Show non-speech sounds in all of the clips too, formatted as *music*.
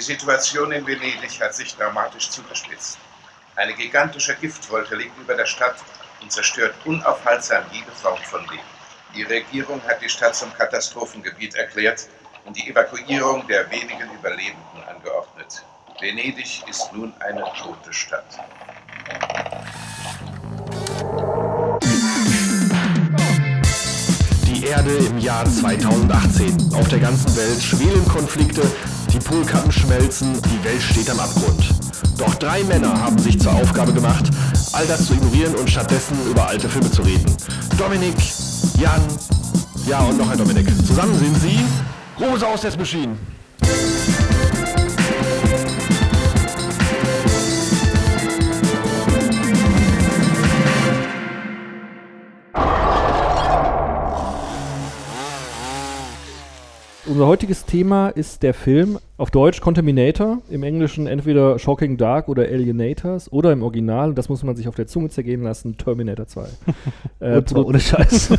Die Situation in Venedig hat sich dramatisch zugespitzt. Eine gigantische Giftwolke liegt über der Stadt und zerstört unaufhaltsam jede Form von Leben. Die Regierung hat die Stadt zum Katastrophengebiet erklärt und die Evakuierung der wenigen Überlebenden angeordnet. Venedig ist nun eine tote Stadt. Die Erde im Jahr 2018. Auf der ganzen Welt schwelen Konflikte, die Polkappen schmelzen, die Welt steht am Abgrund. Doch drei Männer haben sich zur Aufgabe gemacht, all das zu ignorieren und stattdessen über alte Filme zu reden. Dominik, Jan, ja und noch ein Dominik. Zusammen sind sie Rose aus der Machine. Unser heutiges Thema ist der Film auf Deutsch Contaminator, im Englischen entweder Shocking Dark oder Alienators oder im Original, und das muss man sich auf der Zunge zergehen lassen, Terminator 2. *laughs* äh, Und zwar ohne Scheiß. *laughs*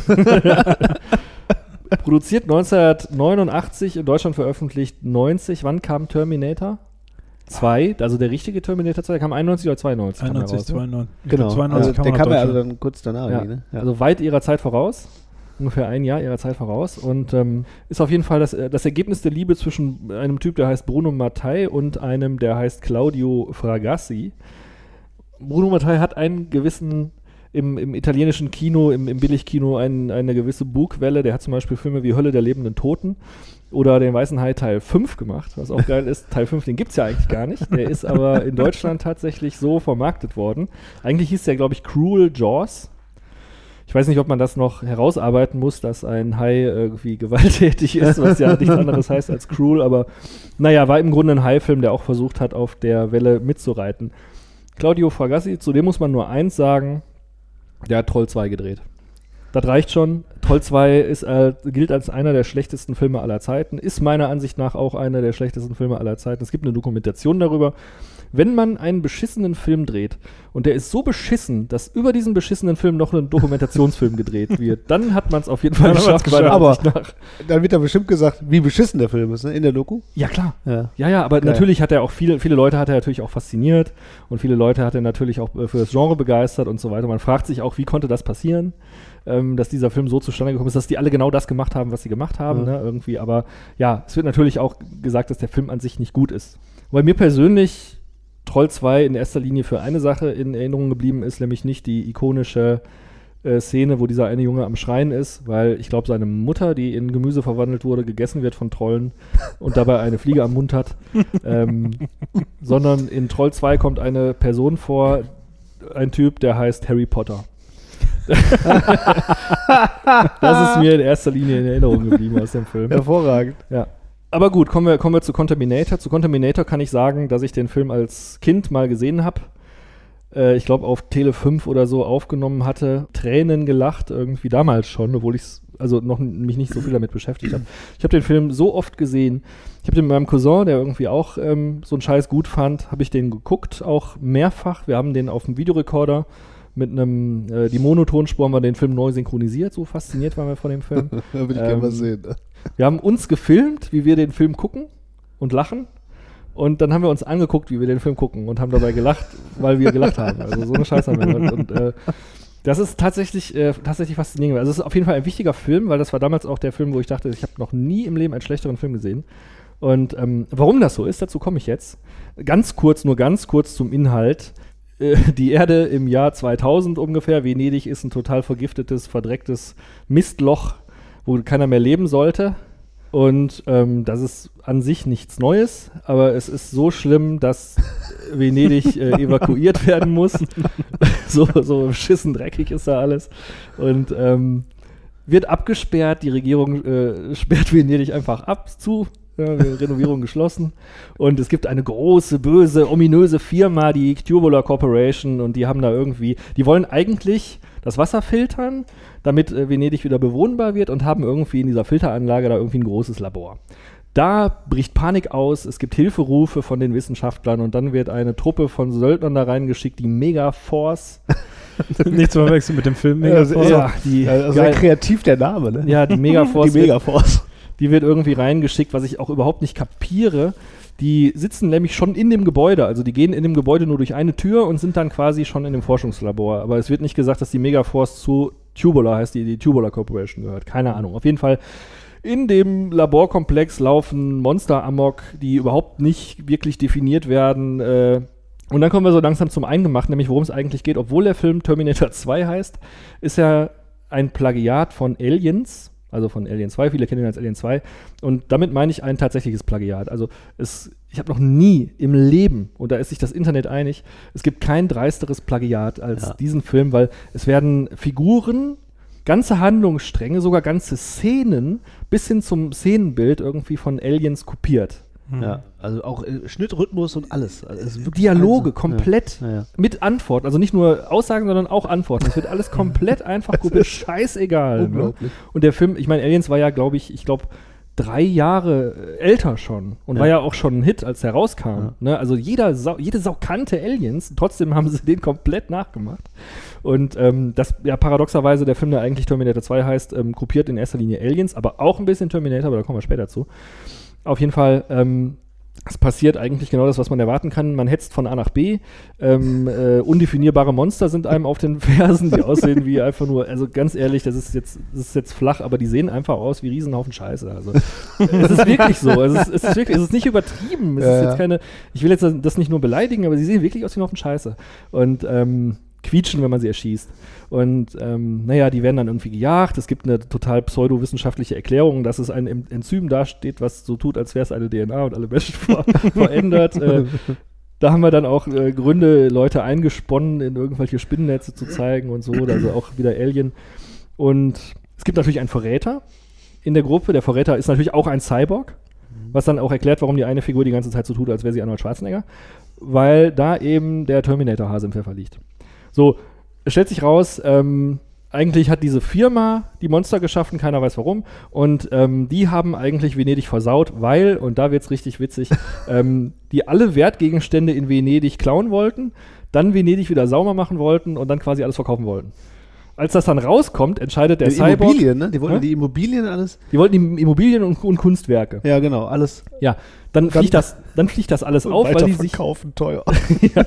produziert 1989, in Deutschland veröffentlicht 90. Wann kam Terminator? 2, also der richtige Terminator 2, kam 91 oder 92? kam der 91, raus, ne? 92. genau. 92 Also, kam der er kam ja also dann kurz danach. Ja. Ne? Ja. Also weit ihrer Zeit voraus. Ungefähr ein Jahr ihrer Zeit voraus. Und ähm, ist auf jeden Fall das, äh, das Ergebnis der Liebe zwischen einem Typ, der heißt Bruno Mattei und einem, der heißt Claudio Fragassi. Bruno Mattei hat einen gewissen, im, im italienischen Kino, im, im Billigkino, ein, eine gewisse Bugwelle. Der hat zum Beispiel Filme wie Hölle der lebenden Toten oder den Weißen Hai Teil 5 gemacht, was auch geil ist. Teil 5, den gibt es ja eigentlich gar nicht. Der ist aber in Deutschland tatsächlich so vermarktet worden. Eigentlich hieß der, glaube ich, Cruel Jaws. Ich weiß nicht, ob man das noch herausarbeiten muss, dass ein Hai irgendwie gewalttätig ist, was ja nichts anderes heißt als cruel, aber naja, war im Grunde ein Hai-Film, der auch versucht hat, auf der Welle mitzureiten. Claudio Fragassi, zu dem muss man nur eins sagen, der hat Troll 2 gedreht. Das reicht schon. Troll 2 ist, äh, gilt als einer der schlechtesten Filme aller Zeiten, ist meiner Ansicht nach auch einer der schlechtesten Filme aller Zeiten. Es gibt eine Dokumentation darüber. Wenn man einen beschissenen Film dreht und der ist so beschissen, dass über diesen beschissenen Film noch ein Dokumentationsfilm gedreht wird, *laughs* dann hat man es auf jeden Fall geschafft. geschafft. Nach. Dann wird da bestimmt gesagt, wie beschissen der Film ist, ne? In der Doku. Ja, klar. Ja. Ja, ja, aber Geil. natürlich hat er auch viele, viele Leute hat er natürlich auch fasziniert und viele Leute hat er natürlich auch äh, für das Genre begeistert und so weiter. Man fragt sich auch, wie konnte das passieren, ähm, dass dieser Film so zustande gekommen ist, dass die alle genau das gemacht haben, was sie gemacht haben, Ja. ne, irgendwie. Aber ja, es wird natürlich auch gesagt, dass der Film an sich nicht gut ist. Weil mir persönlich Troll 2 in erster Linie für eine Sache in Erinnerung geblieben ist, nämlich nicht die ikonische äh, Szene, wo dieser eine Junge am Schreien ist, weil ich glaube, seine Mutter, die in Gemüse verwandelt wurde, gegessen wird von Trollen und dabei eine Fliege am Mund hat. ähm, *laughs* sondern in Troll 2 kommt eine Person vor, ein Typ, der heißt Harry Potter. *laughs* das ist mir in erster Linie in Erinnerung geblieben aus dem Film. Hervorragend. Ja. Aber gut, kommen wir, kommen wir zu Contaminator. Zu Contaminator kann ich sagen, dass ich den Film als Kind mal gesehen habe. Äh, ich glaube, auf Tele 5 oder so aufgenommen hatte. Tränen gelacht, irgendwie damals schon, obwohl ich also noch mich nicht so viel damit beschäftigt habe. Ich habe den Film so oft gesehen. Ich habe den mit meinem Cousin, der irgendwie auch ähm, so einen Scheiß gut fand, habe ich den geguckt, auch mehrfach. Wir haben den auf dem Videorekorder mit einem, äh, die Monotonspur haben wir den Film neu synchronisiert. So fasziniert waren wir von dem Film. *laughs* Da würde ich Ähm, gerne mal sehen. Ne? Wir haben uns gefilmt, wie wir den Film gucken und lachen. Und dann haben wir uns angeguckt, wie wir den Film gucken und haben dabei gelacht, weil wir gelacht haben. Also so eine Scheiße haben wir gemacht. Und äh, das ist tatsächlich, äh, tatsächlich faszinierend. Also es ist auf jeden Fall ein wichtiger Film, weil das war damals auch der Film, wo ich dachte, ich habe noch nie im Leben einen schlechteren Film gesehen. Und ähm, warum das so ist, dazu komme ich jetzt. Ganz kurz, nur ganz kurz zum Inhalt. Äh, Die Erde im Jahr 2000 ungefähr. Venedig ist ein total vergiftetes, verdrecktes Mistloch, wo keiner mehr leben sollte. Und ähm, das ist an sich nichts Neues, aber es ist so schlimm, dass *laughs* Venedig äh, evakuiert werden muss. *laughs* so, so beschissen dreckig ist da alles. Und ähm, wird abgesperrt, die Regierung äh, sperrt Venedig einfach ab, zu, ja, Renovierung *laughs* geschlossen. Und es gibt eine große, böse, ominöse Firma, die Tubular Corporation, und die haben da irgendwie, die wollen eigentlich das Wasser filtern, damit äh, Venedig wieder bewohnbar wird und haben irgendwie in dieser Filteranlage da irgendwie ein großes Labor. Da bricht Panik aus, es gibt Hilferufe von den Wissenschaftlern und dann wird eine Truppe von Söldnern da reingeschickt, die Megaforce. *laughs* Nicht zu verwechseln mit dem Film. Also- Megaforce. Ja, die, Also sehr kreativ der Name, ne? ja, die Megaforce. *laughs* Die Megaforce. Die wird irgendwie reingeschickt, was ich auch überhaupt nicht kapiere. Die sitzen nämlich schon in dem Gebäude, also die gehen in dem Gebäude nur durch eine Tür und sind dann quasi schon in dem Forschungslabor. Aber es wird nicht gesagt, dass die Megaforce zu Tubular heißt, die die Tubular Corporation gehört. Keine Ahnung. Auf jeden Fall in dem Laborkomplex laufen Monster amok, die überhaupt nicht wirklich definiert werden. Äh, und dann kommen wir so langsam zum Eingemachten, nämlich worum es eigentlich geht. Obwohl der Film Terminator 2 heißt, ist er ein Plagiat von Aliens, also von Alien 2. Viele kennen ihn als Alien 2. Und damit meine ich ein tatsächliches Plagiat. Also es, ich habe noch nie im Leben, und da ist sich das Internet einig, es gibt kein dreisteres Plagiat als Ja. diesen Film, weil es werden Figuren, ganze Handlungsstränge, sogar ganze Szenen bis hin zum Szenenbild irgendwie von Aliens kopiert. Ja, also auch äh, Schnittrhythmus und alles. Also Dialoge Wahnsinn. komplett Ja. Ja, mit Antworten, also nicht nur Aussagen, sondern auch Antworten. Es wird alles *laughs* komplett einfach kopiert, scheißegal. Ne? Unglaublich. Und der Film, ich meine, Aliens war ja, glaube ich, ich glaube, drei Jahre äh, älter schon und Ja. war ja auch schon ein Hit, als er rauskam. Ne? Also jeder Sau, jede Sau kannte Aliens, trotzdem haben sie den komplett nachgemacht. Und ähm, das, ja, paradoxerweise, der Film, der eigentlich Terminator 2 heißt, ähm, kopiert in erster Linie Aliens, aber auch ein bisschen Terminator, aber da kommen wir später zu. Auf jeden Fall, ähm, es passiert eigentlich genau das, was man erwarten kann. Man hetzt von A nach B. Ähm, äh, undefinierbare Monster sind einem auf den Fersen, die aussehen wie einfach nur, also ganz ehrlich, das ist jetzt, das ist jetzt flach, aber die sehen einfach aus wie Riesenhaufen Scheiße. Also es ist wirklich so. Es ist, es ist wirklich, es ist nicht übertrieben. Es Ja, ist jetzt keine, ich will jetzt das nicht nur beleidigen, aber sie sehen wirklich aus wie ein Haufen Scheiße. Und ähm, quietschen, wenn man sie erschießt. Und ähm, naja, die werden dann irgendwie gejagt. Es gibt eine total pseudowissenschaftliche Erklärung, dass es ein En- Enzym dasteht, was so tut, als wäre es eine DNA und alle Menschen ver *laughs* verändert. Äh, da haben wir dann auch äh, Gründe, Leute eingesponnen, in irgendwelche Spinnennetze zu zeigen und so. Also auch wieder Alien. Und es gibt natürlich einen Verräter in der Gruppe. Der Verräter ist natürlich auch ein Cyborg, was dann auch erklärt, warum die eine Figur die ganze Zeit so tut, als wäre sie Arnold Schwarzenegger. Weil da eben der Terminator-Hase im Pfeffer liegt. So, es stellt sich raus, ähm, eigentlich hat diese Firma die Monster geschaffen, keiner weiß warum. Und ähm, die haben eigentlich Venedig versaut, weil, und da wird es richtig witzig, *laughs* ähm, die alle Wertgegenstände in Venedig klauen wollten, dann Venedig wieder sauber machen wollten und dann quasi alles verkaufen wollten. Als das dann rauskommt, entscheidet der Die Cyborg. Immobilien, ne? Die wollten Hä? die Immobilien alles. Die wollten Im- Immobilien und, und Kunstwerke. Ja, genau, alles. Ja, dann, fliegt das, dann fliegt das alles *laughs* auf, weil die sich verkaufen teuer.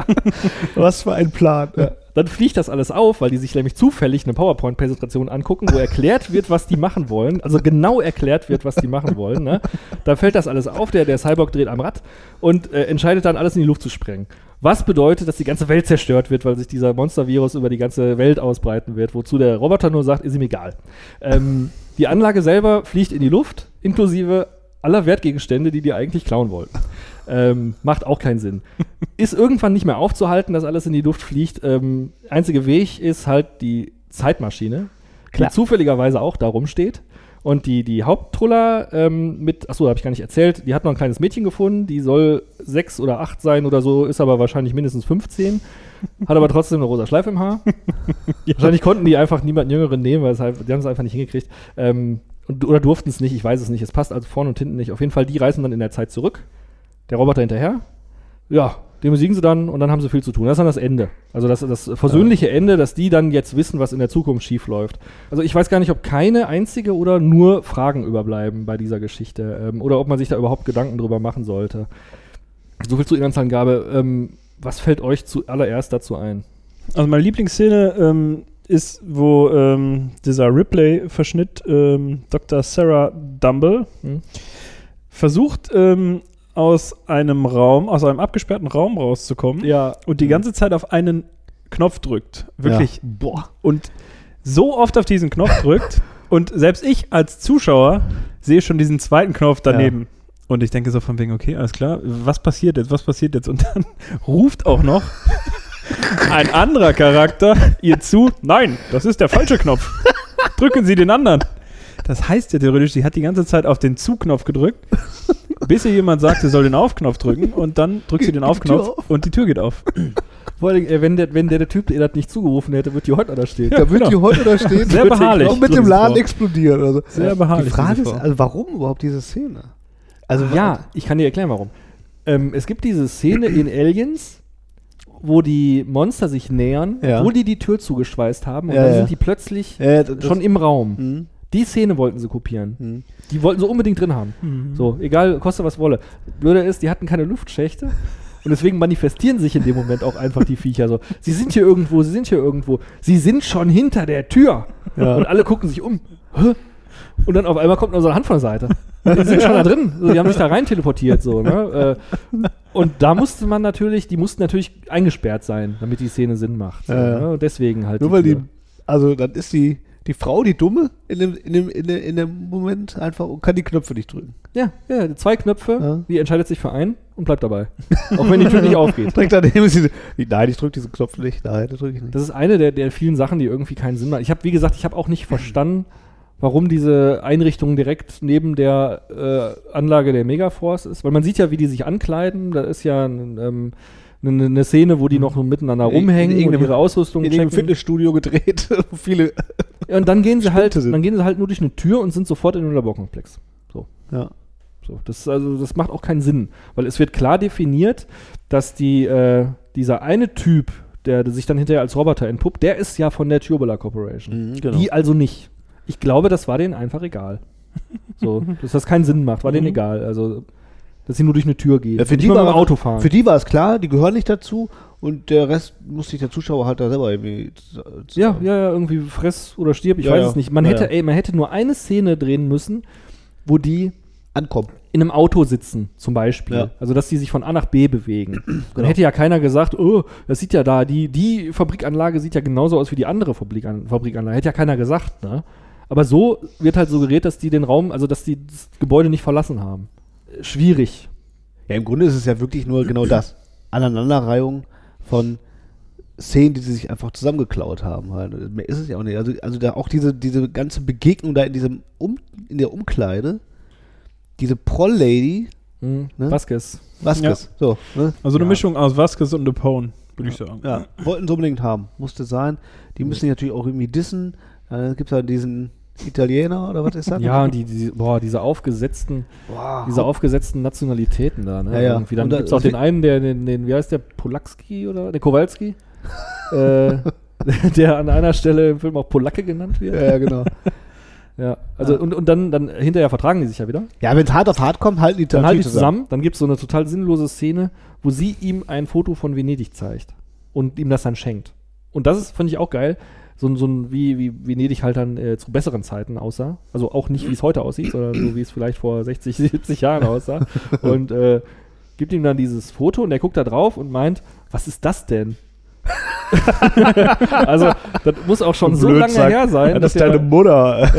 *laughs* Was für ein Plan. Ja. Dann fliegt das alles auf, weil die sich nämlich zufällig eine PowerPoint-Präsentation angucken, wo erklärt wird, was die machen wollen. Also genau erklärt wird, was die machen wollen. Ne? Da fällt das alles auf, der, der Cyborg dreht am Rad und äh, entscheidet dann, alles in die Luft zu sprengen. Was bedeutet, dass die ganze Welt zerstört wird, weil sich dieser Monstervirus über die ganze Welt ausbreiten wird, wozu der Roboter nur sagt, ist ihm egal. Ähm, die Anlage selber fliegt in die Luft, inklusive aller Wertgegenstände, die die eigentlich klauen wollten. Ähm, macht auch keinen Sinn. *laughs* Ist irgendwann nicht mehr aufzuhalten, dass alles in die Luft fliegt. Ähm, einzige Weg ist halt die Zeitmaschine, Klar. die zufälligerweise auch da rumsteht. Und die, die Haupttruller ähm, mit, achso, habe ich gar nicht erzählt, die hat noch ein kleines Mädchen gefunden, die soll sechs oder acht sein oder so, ist aber wahrscheinlich mindestens 15, hat aber trotzdem eine rosa Schleife im Haar. *laughs* Wahrscheinlich konnten die einfach niemanden Jüngeren nehmen, weil es halt, die haben es einfach nicht hingekriegt. Ähm, und, oder durften es nicht, ich weiß es nicht. Es passt also vorne und hinten nicht. Auf jeden Fall, die reisen dann in der Zeit zurück. Der Roboter hinterher. Ja, den besiegen sie dann und dann haben sie viel zu tun. Das ist dann das Ende. Also das, das versöhnliche Ende, dass die dann jetzt wissen, was in der Zukunft schief läuft. Also ich weiß gar nicht, ob keine einzige oder nur Fragen überbleiben bei dieser Geschichte. Ähm, oder ob man sich da überhaupt Gedanken drüber machen sollte. So viel zu Inhaltsangabe. Ähm, was fällt euch zuallererst dazu ein? Also meine Lieblingsszene ähm, ist, wo ähm, dieser Ripley-Verschnitt ähm, Dr. Sarah Dumble Hm? versucht, ähm, aus einem Raum, aus einem abgesperrten Raum rauszukommen Ja, und die ganze Zeit auf einen Knopf drückt. Wirklich. Boah. Und so oft auf diesen Knopf drückt *laughs* und selbst ich als Zuschauer sehe schon diesen zweiten Knopf daneben. Und ich denke so von wegen, okay, alles klar, was passiert jetzt, was passiert jetzt? Und dann *laughs* ruft auch noch *laughs* ein anderer Charakter ihr zu, nein, das ist der falsche Knopf. Drücken Sie den anderen. Das heißt ja theoretisch, sie hat die ganze Zeit auf den Zu-Knopf gedrückt, bis ihr jemand sagt, sie soll den Auf-Knopf drücken und dann drückt sie den Auf-Knopf auf. und die Tür geht auf. Vor allem, äh, wenn der, wenn der, der Typ ihr das nicht zugerufen hätte, wird die heute da stehen. Da wird genau. die heute da stehen. Sehr beharrlich. Und mit dem Laden explodieren. Also. Sehr beharrlich, Die Frage ist, also warum überhaupt diese Szene? Also Ja, ich kann dir erklären, warum. Ähm, es gibt diese Szene in Aliens, wo die Monster sich nähern, Ja. wo die die Tür zugeschweißt haben und Ja, dann ja. sind die plötzlich schon im Raum. Mhm. Die Szene wollten sie kopieren. Mhm. Die wollten sie unbedingt drin haben. So, egal, koste was wolle. Blöde ist, die hatten keine Luftschächte. Und deswegen manifestieren sich in dem Moment auch einfach die Viecher so. Sie sind hier irgendwo, sie sind hier irgendwo. Sie sind schon hinter der Tür. Und alle gucken sich um. Hä? Und dann auf einmal kommt nur so eine Hand von der Seite. Die sind schon da drin. So, die haben sich da rein teleportiert. So, ne? Äh, Und da musste man natürlich, die mussten natürlich eingesperrt sein, damit die Szene Sinn macht. So, Ja, ja. ne? Deswegen halt. Nur weil die, Tür. also dann ist die, die Frau die Dumme in dem, in dem, in dem, in dem Moment einfach und kann die Knöpfe nicht drücken. Ja, ja, zwei Knöpfe, Ja. die entscheidet sich für einen und bleibt dabei. Auch wenn die Tür nicht aufgeht. *laughs* Direkt daneben ist sie, nein, ich drücke diesen Knopf nicht, nein, das drücke ich nicht. Das ist eine der, der vielen Sachen, die irgendwie keinen Sinn machen. Ich habe, wie gesagt, ich habe auch nicht verstanden, warum diese Einrichtung direkt neben der äh, Anlage der Megaforce ist. Weil man sieht ja, wie die sich ankleiden. Da ist ja ein, ähm, eine, eine Szene, wo die noch mit einander In- in rumhängen und ihre Ausrüstung in checken. Fitnessstudio *laughs* gedreht, viele, Ja, und dann gehen sie halt, sind. dann gehen sie halt nur durch eine Tür und sind sofort in einem Laborkomplex. So. ja. So, das, ist also, das macht auch keinen Sinn, weil es wird klar definiert, dass die, äh, dieser eine Typ, der, der sich dann hinterher als Roboter entpuppt, der ist ja von der Tubular Corporation. Mhm, genau. Die also nicht. Ich glaube, das war denen einfach egal. So, *laughs* dass das keinen Sinn macht, war denen Mhm. egal. Also, dass sie nur durch eine Tür gehen. Ja, für die war- Auto fahren. Für die war es klar, die gehören nicht dazu und der Rest muss sich der Zuschauer halt da selber irgendwie. z- z- ja, ja, ja, irgendwie fress oder stirb, ich Ja, weiß ja. es nicht. Man hätte, ey, man hätte nur eine Szene drehen müssen, wo die Ankommen. in einem Auto sitzen, zum Beispiel. Ja. Also, dass die sich von A nach B bewegen. *clears throat* Dann Genau. hätte ja keiner gesagt, oh, das sieht ja da, die, die Fabrikanlage sieht ja genauso aus wie die andere Fabrikan Fabrikanlage. Hätte ja keiner gesagt, ne? Aber so wird halt suggeriert, dass die den Raum, also dass die das Gebäude nicht verlassen haben. Äh, Schwierig. Ja, im Grunde ist es ja wirklich nur genau das. Aneinanderreihung von Szenen, die sie sich einfach zusammengeklaut haben. Halt. Mehr ist es ja auch nicht. Also, also da auch diese, diese ganze Begegnung da in diesem um, in der Umkleide, diese Proll-Lady, Hm. Ne? Vasquez. Vasquez, so, ne? Also eine Ja. Mischung aus Vasquez und Depone, würde ich sagen. Ja, wollten sie unbedingt haben. Musste sein. Die müssen sich natürlich auch irgendwie dissen. Dann gibt es halt diesen Italiener oder was ist das? Ja, und die, die, boah, diese aufgesetzten, Boah, diese aufgesetzten Nationalitäten da, ne? Ja, ja. Irgendwie. Dann da- gibt es auch den einen, der, den, den, wie heißt der, Polakski oder, der Kowalski? *laughs* äh, *laughs* der an einer Stelle im Film auch Polacke genannt wird. ja, ja, genau. *laughs* Ja, also Ja. und, und dann, dann hinterher vertragen die sich ja wieder. Ja, wenn es hart auf hart kommt, halten die Dann halten die natürlich zusammen, dann gibt es so eine total sinnlose Szene, wo sie ihm ein Foto von Venedig zeigt und ihm das dann schenkt. Und das ist, fand ich auch geil, so, ein- so ein, wie, wie Venedig halt dann äh, zu besseren Zeiten aussah. Also auch nicht, wie es heute aussieht, sondern so, wie es vielleicht vor 60, 70 *laughs* Jahren aussah. *laughs* und äh, gibt ihm dann dieses Foto und er guckt da drauf und meint, was ist das denn? *laughs* also, das muss auch schon so lange her sein, Ja, das ist deine Mutter.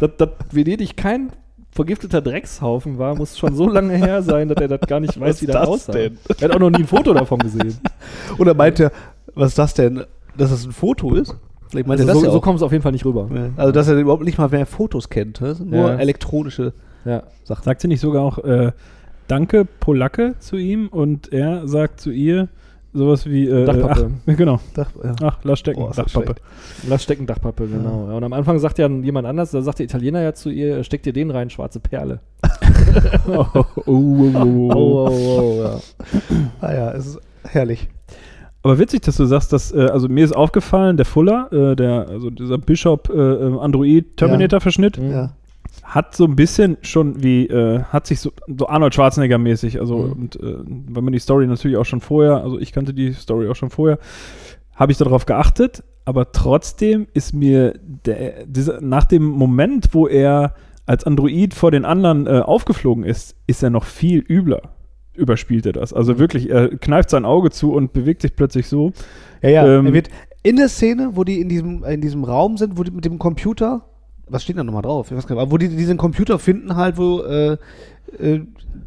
dass, dass Venedig kein vergifteter Dreckshaufen war, muss schon so lange her sein, dass er das gar nicht weiß, Was wie das das aussah. denn? Er hat auch noch nie ein Foto davon gesehen. Oder meint er, was ist das denn? Dass das ein Foto ist? Vielleicht meint Also das so ja so kommt es auf jeden Fall nicht rüber. Ja. Also, dass er überhaupt nicht mal mehr Fotos kennt. Das sind nur Ja. elektronische Ja. Sachen. Sagt sie nicht sogar auch äh, Danke Polacke zu ihm und er sagt zu ihr sowas wie äh, Dachpappe. Ach, *laughs* genau. Dach, ja. Ach, lass stecken. Oh, Dachpappe. Lass stecken, Dachpappe, genau. Ja. Und am Anfang sagt ja jemand anders, da sagt der Italiener ja zu ihr, steck dir den rein, schwarze Perle. *laughs* *laughs* oh, oh, oh, oh, oh. oh, oh, ja. Ah ja, es ist herrlich. Aber witzig, dass du sagst, dass, äh, also mir ist aufgefallen, der Fuller, äh, der, also dieser Bishop äh, Android Terminator Verschnitt. Ja. hat so ein bisschen schon wie, äh, hat sich so, so Arnold Schwarzenegger mäßig, also Mhm. und äh, wenn man die Story natürlich auch schon vorher, also ich kannte die Story auch schon vorher, habe ich darauf geachtet, aber trotzdem ist mir der, dieser, nach dem Moment, wo er als Android vor den anderen äh, aufgeflogen ist, ist er noch viel übler. Überspielt er das. Also wirklich, er kneift sein Auge zu und bewegt sich plötzlich so. Ja, ja. Ähm, er wird in der Szene, wo die in diesem, in diesem Raum sind, wo die mit dem Computer, was steht da nochmal drauf? Ich weiß gar nicht, aber wo die diesen Computer finden, halt, wo äh, äh,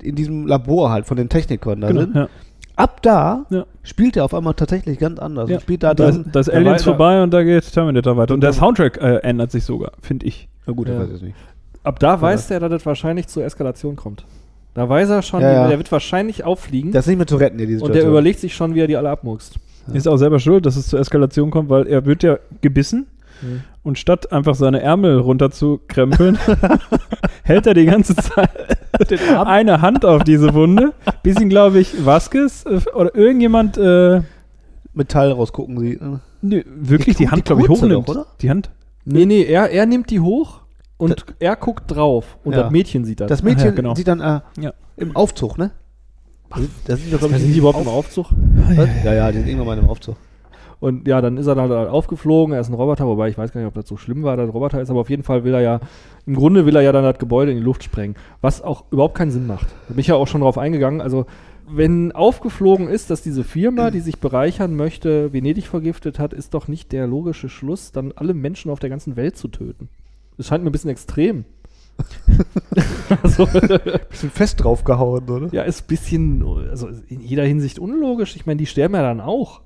in diesem Labor halt von den Technikern da sind. Genau, ja. Ab da Ja. spielt er auf einmal tatsächlich ganz anders. Ja. Spielt da Da drin. ist, da ist da Aliens war- vorbei und da geht Terminator weiter. Und der dann- Soundtrack äh, ändert sich sogar, finde ich. Na gut, Ja. ich weiß es nicht. Ab da weiß er, dass es wahrscheinlich zur Eskalation kommt. Da weiß er schon, Ja, ja. der wird wahrscheinlich auffliegen Das ist nicht mehr zu retten, hier, diese und der überlegt sich schon, wie er die alle abmuckst. Ist auch selber schuld, dass es zur Eskalation kommt, weil er wird ja gebissen Mhm. und statt einfach seine Ärmel runterzukrempeln, *laughs* hält er die ganze Zeit *laughs* eine Hand auf diese Wunde, bis ihn, glaube ich, Vasquez äh, oder irgendjemand äh, Metall rausgucken sieht. Ne? nö, wirklich Die die, Hand, glaube ich, kurze hochnimmt. doch, oder? Die Hand? Nee, nee, er, er nimmt die hoch und er guckt drauf und Ja. das Mädchen sieht das. Das Mädchen ja, genau. sieht dann äh, Ja. im Aufzug, ne? Da sind- Da glaub ich, sind die überhaupt im Aufzug? Was? Ja, ja, die sind irgendwann mal im Aufzug. Und ja, dann ist er dann halt aufgeflogen, er ist ein Roboter, wobei ich weiß gar nicht, ob das so schlimm war, dass er ein Roboter ist, aber auf jeden Fall will er ja, im Grunde will er ja dann das Gebäude in die Luft sprengen, was auch überhaupt keinen Sinn macht. Da bin ich ja auch schon drauf eingegangen, also wenn aufgeflogen ist, dass diese Firma, die sich bereichern möchte, Venedig vergiftet hat, ist doch nicht der logische Schluss, dann alle Menschen auf der ganzen Welt zu töten. Das scheint mir ein bisschen extrem. *laughs* also, Bisschen fest draufgehauen, oder? ja, ist ein bisschen, also in jeder Hinsicht unlogisch. Ich meine, die sterben ja dann auch.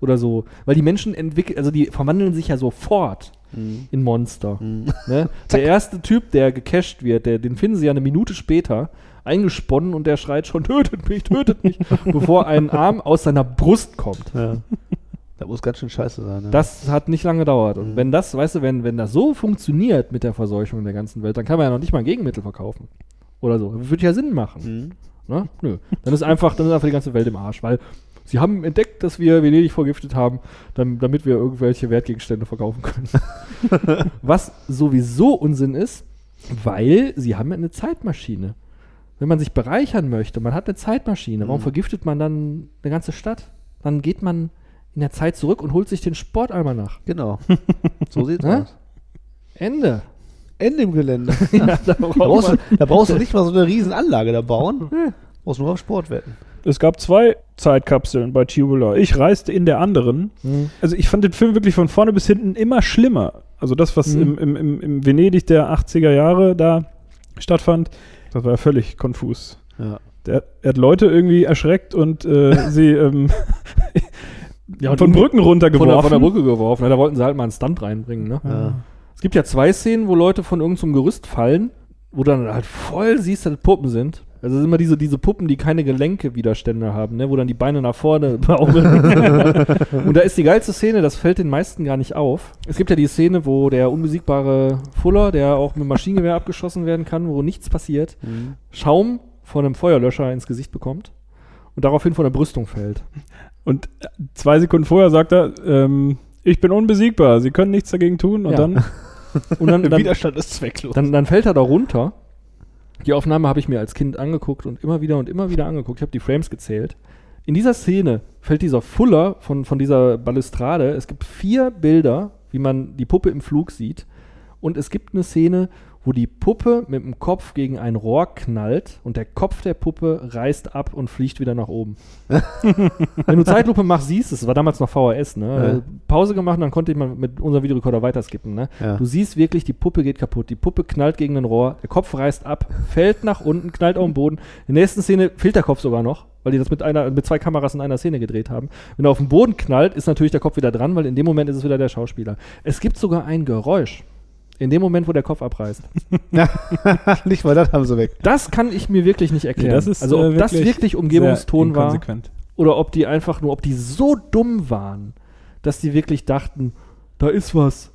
Oder so. Weil die Menschen entwickeln, also die verwandeln sich ja sofort in Monster. Ne? *laughs* Der erste Typ, der gecached wird, der, den finden sie ja eine Minute später eingesponnen und der schreit schon, tötet mich, tötet mich, *laughs* bevor ein Arm aus seiner Brust kommt. Ja. Das muss ganz schön scheiße sein. Ne? Das hat nicht lange gedauert. Und wenn das, weißt du, wenn, wenn das so funktioniert mit der Verseuchung der ganzen Welt, dann kann man ja noch nicht mal ein Gegenmittel verkaufen. Oder so. Würde ja Sinn machen. Mhm. Ne? Nö. Dann ist einfach, dann ist einfach die ganze Welt im Arsch, weil sie haben entdeckt, dass wir Venedig vergiftet haben, dann, damit wir irgendwelche Wertgegenstände verkaufen können. *laughs* Was sowieso Unsinn ist, weil sie haben ja eine Zeitmaschine. Wenn man sich bereichern möchte, man hat eine Zeitmaschine, warum vergiftet man dann eine ganze Stadt? Dann geht man in der Zeit zurück und holt sich den Sportalmanach. Genau. *laughs* So sieht's Ne? aus. Ende. Ende im Gelände. *laughs* ja, da brauchst, du, da brauchst du nicht mal so eine riesen Anlage da bauen. Brauchst nur auf Sport wetten. Es gab zwei Zeitkapseln bei Tubular. Ich reiste in der anderen. Hm. Also ich fand den Film wirklich von vorne bis hinten immer schlimmer. Also das, was Mhm. im, im, im, im Venedig der 80er Jahre da stattfand, das war ja völlig konfus. Ja. Der, er hat Leute irgendwie erschreckt und äh, *laughs* sie ähm, ja, und von Brücken von der, runtergeworfen. von der Brücke geworfen. Ja, da wollten sie halt mal einen Stunt reinbringen. Ne? Ja. Es gibt ja zwei Szenen, wo Leute von irgendeinem Gerüst fallen, wo dann halt voll siehst, dass das Puppen sind. Also es sind immer diese, diese Puppen, die keine Gelenke-Widerstände haben, ne? wo dann die Beine nach vorne *laughs* baumeln. *laughs* Und da ist die geilste Szene, das fällt den meisten gar nicht auf. Es gibt ja die Szene, wo der unbesiegbare Fuller, der auch mit Maschinengewehr abgeschossen werden kann, wo nichts passiert, Mhm. Schaum von einem Feuerlöscher ins Gesicht bekommt und daraufhin von der Brüstung fällt. Und äh, zwei Sekunden vorher sagt er, ähm, ich bin unbesiegbar, sie können nichts dagegen tun. Und Ja. dann, Und dann, Der *laughs* dann, Widerstand ist zwecklos. Dann, dann fällt er da runter. Die Aufnahme habe ich mir als Kind angeguckt und immer wieder und immer wieder angeguckt. Ich habe die Frames gezählt. In dieser Szene fällt dieser Fuller von, von dieser Balustrade. Es gibt vier Bilder, wie man die Puppe im Flug sieht. Und es gibt eine Szene, wo die Puppe mit dem Kopf gegen ein Rohr knallt und der Kopf der Puppe reißt ab und fliegt wieder nach oben. *laughs* Wenn du Zeitlupe machst, siehst es, war damals noch VHS, ne? Ja. Pause gemacht und dann konnte ich mal mit unserem Videorekorder weiterskippen, ne? Ja. Du siehst wirklich, die Puppe geht kaputt. Die Puppe knallt gegen ein Rohr, der Kopf reißt ab, fällt nach unten, knallt auf den Boden. In der nächsten Szene fehlt der Kopf sogar noch, weil die das mit, einer, mit zwei Kameras in einer Szene gedreht haben. Wenn er auf den Boden knallt, ist natürlich der Kopf wieder dran, weil in dem Moment ist es wieder der Schauspieler. Es gibt sogar ein Geräusch. In dem Moment, wo der Kopf abreißt. *laughs* *laughs* nicht mal das haben sie weg. Das kann ich mir wirklich nicht erklären. das ist, also ob äh, das wirklich wirklich sehr Umgebungston war oder ob die einfach nur, ob die so dumm waren, dass die wirklich dachten, da ist was,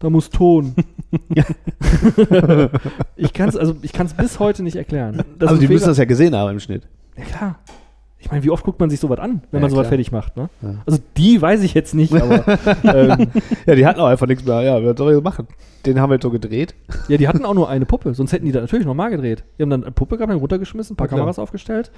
da muss Ton. *laughs* ich kann es also ich bis heute nicht erklären. Das also die müssen das ja gesehen haben im Schnitt. ja klar. Ich meine, wie oft guckt man sich sowas an, wenn Ja, man sowas klar. fertig macht, ne? Ja. Also die weiß ich jetzt nicht, aber *laughs* ähm, Ja, die hatten auch einfach nichts mehr. Ja, was soll ich machen? Den haben wir jetzt so gedreht. ja, die hatten auch nur eine Puppe, sonst hätten die da natürlich nochmal gedreht. Die haben dann eine Puppe gehabt, dann runtergeschmissen, ein paar Ja. Kameras aufgestellt.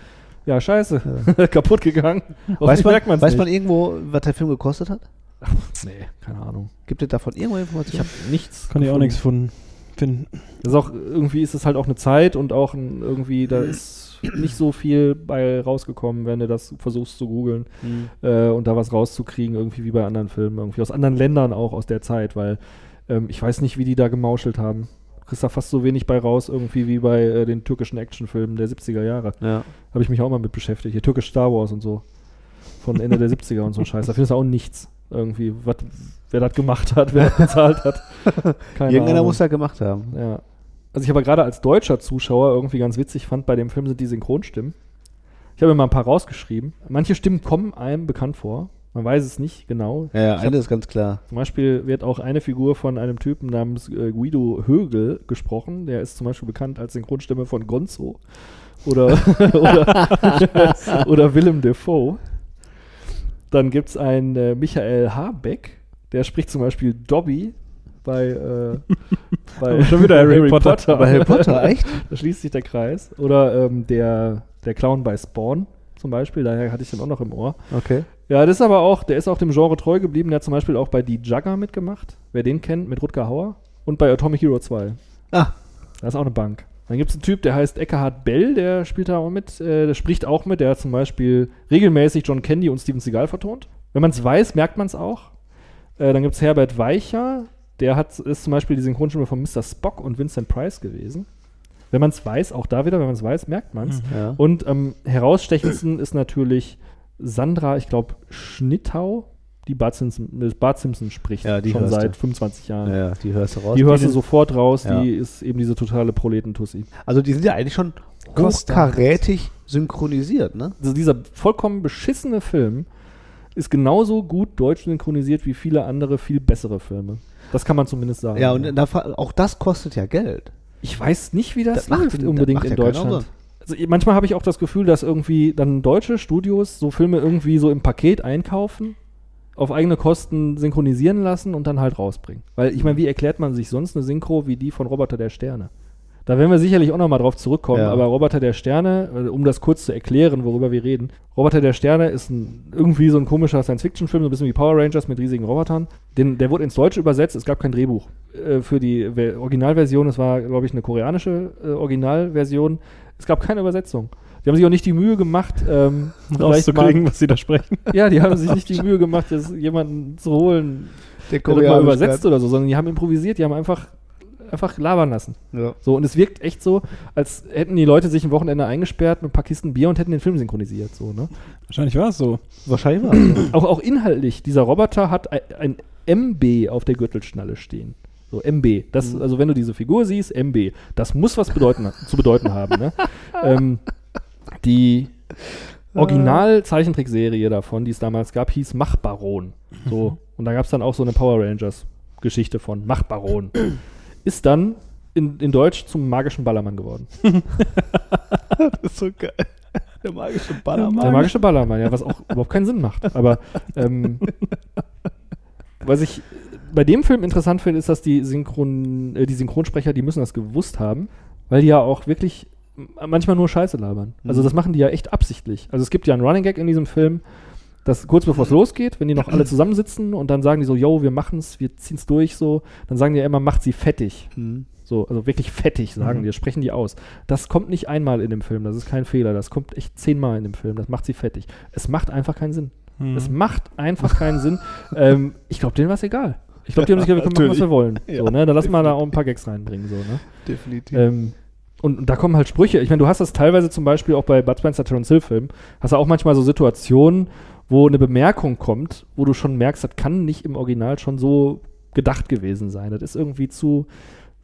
Ja, scheiße. *laughs* Kaputt gegangen. Weiß man, weiß nicht. man irgendwo, was der Film gekostet hat? *laughs* Nee, keine Ahnung. Gibt es davon irgendwo Ich Informationen? habe nichts. Kann ich auch nichts von finden. Das ist auch, irgendwie ist es halt auch eine Zeit und auch ein, irgendwie, da *clears throat* ist nicht so viel bei rausgekommen, wenn du das versuchst zu googeln äh, und da was rauszukriegen, irgendwie wie bei anderen Filmen, irgendwie aus anderen Ländern auch aus der Zeit, weil ähm, ich weiß nicht, wie die da gemauschelt haben. Du kriegst da fast so wenig bei raus, irgendwie wie bei äh, den türkischen Actionfilmen der 70er Jahre. Ja. Habe ich mich auch mal mit beschäftigt. Hier türkisch Star Wars und so. Von Ende der 70er und so *laughs* Scheiß. Da findest du auch nichts. Irgendwie, wat, wer das gemacht hat, wer das bezahlt hat. *laughs* Keine Irgendeiner Ahnung. muss das gemacht haben. Ja. Also ich aber gerade als deutscher Zuschauer irgendwie ganz witzig fand, bei dem Film sind die Synchronstimmen. Ich habe mir mal ein paar rausgeschrieben. Manche Stimmen kommen einem bekannt vor. Man weiß es nicht genau. Ja, ja eine ist ganz klar. Zum Beispiel wird auch eine Figur von einem Typen namens äh, Guido Högel gesprochen. Der ist zum Beispiel bekannt als Synchronstimme von Gonzo oder, *laughs* oder, *laughs* oder Willem Dafoe. Dann gibt es einen äh, Michael Habeck, der spricht zum Beispiel Dobby bei, äh, *laughs* bei schon wieder Harry Potter. Bei Harry Potter, *laughs* echt? Da schließt sich der Kreis. Oder ähm, der, der Clown bei Spawn zum Beispiel, daher hatte ich den auch noch im Ohr. Okay. Ja, das ist aber auch, der ist auch dem Genre treu geblieben. Der hat zum Beispiel auch bei Die Jugger mitgemacht, wer den kennt, mit Rutger Hauer. Und bei Atomic Hero 2. Ah, Da ist auch eine Bank. Dann gibt es einen Typ, der heißt Eckhard Bell, der spielt da auch mit, äh, der spricht auch mit, der hat zum Beispiel regelmäßig John Candy und Steven Seagal vertont. Wenn man es weiß, merkt man es auch. Äh, dann gibt es Herbert Weicher, der hat, ist zum Beispiel die Synchronstimme von Mr. Spock und Vincent Price gewesen. Wenn man es weiß, auch da wieder, wenn man es weiß, merkt man es. ja. Und am herausstechendsten ist natürlich Sandra, ich glaube, Schnittau, die Bart Simpson, mit Bart Simpson spricht, Ja, die schon hörst du. seit 25 Jahren. Ja, die hörst du raus. Die hörst du sofort raus, Ja. die ist eben diese totale Proletentussi. Also die sind ja eigentlich schon hochkarätig synchronisiert, ne? Also dieser vollkommen beschissene Film ist genauso gut deutsch synchronisiert wie viele andere, viel bessere Filme. Das kann man zumindest sagen. Ja, und da, auch das kostet ja Geld. ich weiß nicht, wie das, Das macht- läuft das unbedingt macht in Deutschland. Also manchmal habe ich auch das Gefühl, dass irgendwie dann deutsche Studios so Filme irgendwie so im Paket einkaufen, auf eigene Kosten synchronisieren lassen und dann halt rausbringen. Weil ich meine, wie erklärt man sich sonst eine Synchro wie die von Roboter der Sterne? Da werden wir sicherlich auch nochmal drauf zurückkommen, Ja. aber Roboter der Sterne, äh, um das kurz zu erklären, worüber wir reden, Roboter der Sterne ist ein, irgendwie so ein komischer Science-Fiction-Film, so ein bisschen wie Power Rangers mit riesigen Robotern. Den, der wurde ins Deutsche übersetzt, es gab kein Drehbuch äh, für die Ver- Originalversion, es war, glaube ich, eine koreanische äh, Originalversion. Es gab keine Übersetzung. Die haben sich auch nicht die Mühe gemacht, ähm, *laughs* rauszukriegen, was sie da sprechen. *laughs* ja, die haben sich nicht die Mühe gemacht, jetzt jemanden zu holen, Der der mal übersetzt oder so, sondern die haben improvisiert, die haben einfach, einfach labern lassen. Ja. So, und es wirkt echt so, als hätten die Leute sich ein Wochenende eingesperrt mit ein paar Kisten Bier und hätten den Film synchronisiert. So, ne? Wahrscheinlich war es so. Wahrscheinlich war es. auch, auch inhaltlich, dieser Roboter hat ein, ein MB auf der Gürtelschnalle stehen. So, MB. Das, Also, wenn du diese Figur siehst, MB. Das muss was bedeuten, *laughs* zu bedeuten haben. Ne? ähm, die Original-Zeichentrickserie davon, die es damals gab, hieß Machbaron. So. Und da gab es dann auch so eine Power Rangers-Geschichte von Machbaron. Ist dann in, in Deutsch zum magischen Ballermann geworden. *laughs* das ist so geil. Der magische Ballermann. Der magische Ballermann, ja, was auch *laughs* überhaupt keinen Sinn macht. Aber ähm, was ich bei dem Film interessant finde, ist, dass die, Synchron, äh, die Synchronsprecher, die müssen das gewusst haben, weil die ja auch wirklich manchmal nur Scheiße labern. Also Mhm. das machen die ja echt absichtlich. Also es gibt ja einen Running Gag in diesem Film, dass kurz bevor es losgeht, wenn die noch alle zusammensitzen und dann sagen die so, yo, wir machen's, wir ziehen's durch so, dann sagen die ja immer, macht sie fettig. Mhm. So, also wirklich fettig, sagen Mhm. die, sprechen die aus. Das kommt nicht einmal in dem Film, das ist kein Fehler. Das kommt echt zehnmal in dem Film, das macht sie fettig. Es macht einfach keinen Sinn. Hm. Es macht einfach keinen Sinn. *laughs* Ähm, ich glaube, denen war es egal. Ich glaube, die haben sich gedacht, wir können machen, was wir wollen. *laughs* So, Ja, ne? Da lassen wir da auch ein paar Gags reinbringen. So, ne? Definitiv. Ähm, und, und da kommen halt Sprüche. Ich meine, du hast das teilweise zum Beispiel auch bei Bud Spencer Terence Hill Film, hast du auch manchmal so Situationen, wo eine Bemerkung kommt, wo du schon merkst, das kann nicht im Original schon so gedacht gewesen sein. Das ist irgendwie zu,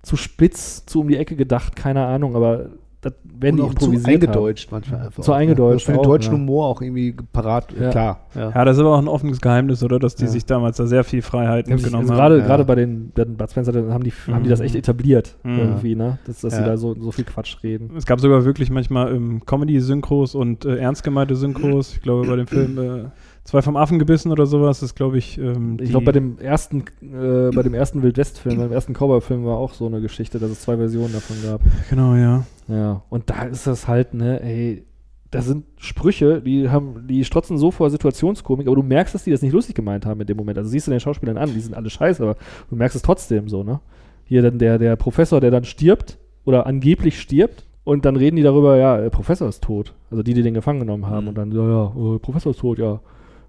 zu spitz, zu um die Ecke gedacht, keine Ahnung, aber das werden die Und auch zu improvisiert haben. eingedeutscht manchmal einfach. Zu auch, ne? eingedeutscht Für den auch, deutschen ja. Humor auch irgendwie parat. Ja. Klar. Ja. Ja, das ist aber auch ein offenes Geheimnis, oder? Dass die Ja. sich damals da sehr viel Freiheit Die haben mitgenommen also haben. gerade ja. gerade bei den, bei den Bud Spencer haben die, haben die das echt etabliert Mhm. irgendwie, ne? Dass, dass sie Ja. da so, so viel Quatsch reden. Es gab sogar wirklich manchmal ähm, Comedy-Synchros und äh, ernst gemeinte Synchros. Ich glaube, bei dem Film äh, Zwei vom Affen gebissen oder sowas ist, glaube ich. Ähm, Ich glaube, bei dem ersten, äh, bei dem ersten Wildwest-Film, beim ersten Cowboy-Film war auch so eine Geschichte, dass es zwei Versionen davon gab. Genau, ja. Ja, und da ist das halt, ne, ey, da sind Sprüche, die haben, die strotzen so vor Situationskomik, aber du merkst, dass die das nicht lustig gemeint haben in dem Moment. Also siehst du den Schauspielern an, die sind alle scheiße, aber du merkst es trotzdem so, ne? Hier dann der, der Professor, der dann stirbt oder angeblich stirbt und dann reden die darüber, ja, der Professor ist tot. Also die, die den gefangen genommen haben Mhm. und dann, ja, ja, der Professor ist tot, ja.